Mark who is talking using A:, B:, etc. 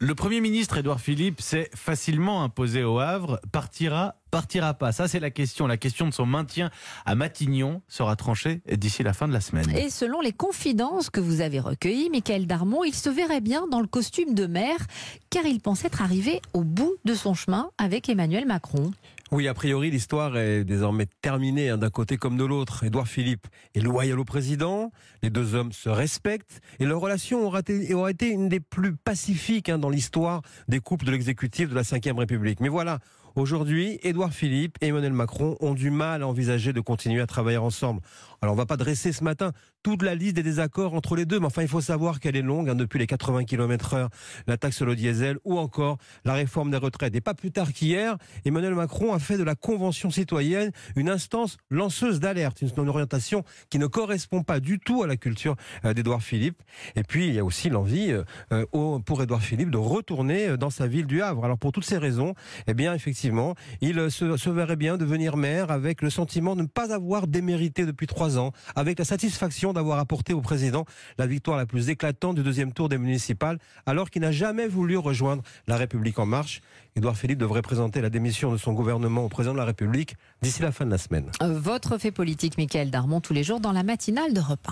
A: Le Premier ministre Édouard Philippe s'est facilement imposé au Havre, partira, partira pas Ça, c'est la question. La question de son maintien à Matignon sera tranchée d'ici la fin de la semaine.
B: Et selon les confidences que vous avez recueillies, Michael Darmon, il se verrait bien dans le costume de maire, car il pense être arrivé au bout de son chemin avec Emmanuel Macron.
C: Oui, a priori, l'histoire est désormais terminée hein, d'un côté comme de l'autre. Édouard Philippe est loyal au président, les deux hommes se respectent et leur relation aura été, une des plus pacifiques hein, dans l'histoire des couples de l'exécutif de la Ve République. Mais voilà, Aujourd'hui, Édouard Philippe et Emmanuel Macron ont du mal à envisager de continuer à travailler ensemble. Alors on ne va pas dresser ce matin toute la liste des désaccords entre les deux, mais enfin il faut savoir qu'elle est longue, hein, depuis les 80 km heure, la taxe sur le diesel ou encore la réforme des retraites. Et pas plus tard qu'hier, Emmanuel Macron a fait de la Convention citoyenne une instance lanceuse d'alerte, une orientation qui ne correspond pas du tout à la culture euh, d'Édouard Philippe. Et puis il y a aussi l'envie euh, pour Édouard Philippe de retourner euh, dans sa ville du Havre. Alors pour toutes ces raisons, eh bien effectivement, il se, se verrait bien devenir maire avec le sentiment de ne pas avoir démérité depuis trois ans, avec la satisfaction d'avoir apporté au président la victoire la plus éclatante du deuxième tour des municipales, alors qu'il n'a jamais voulu rejoindre la République en marche. Édouard Philippe devrait présenter la démission de son gouvernement au président de la République d'ici la fin de la semaine.
B: Votre fait politique, Michael Darmon, tous les jours dans la matinale de repas.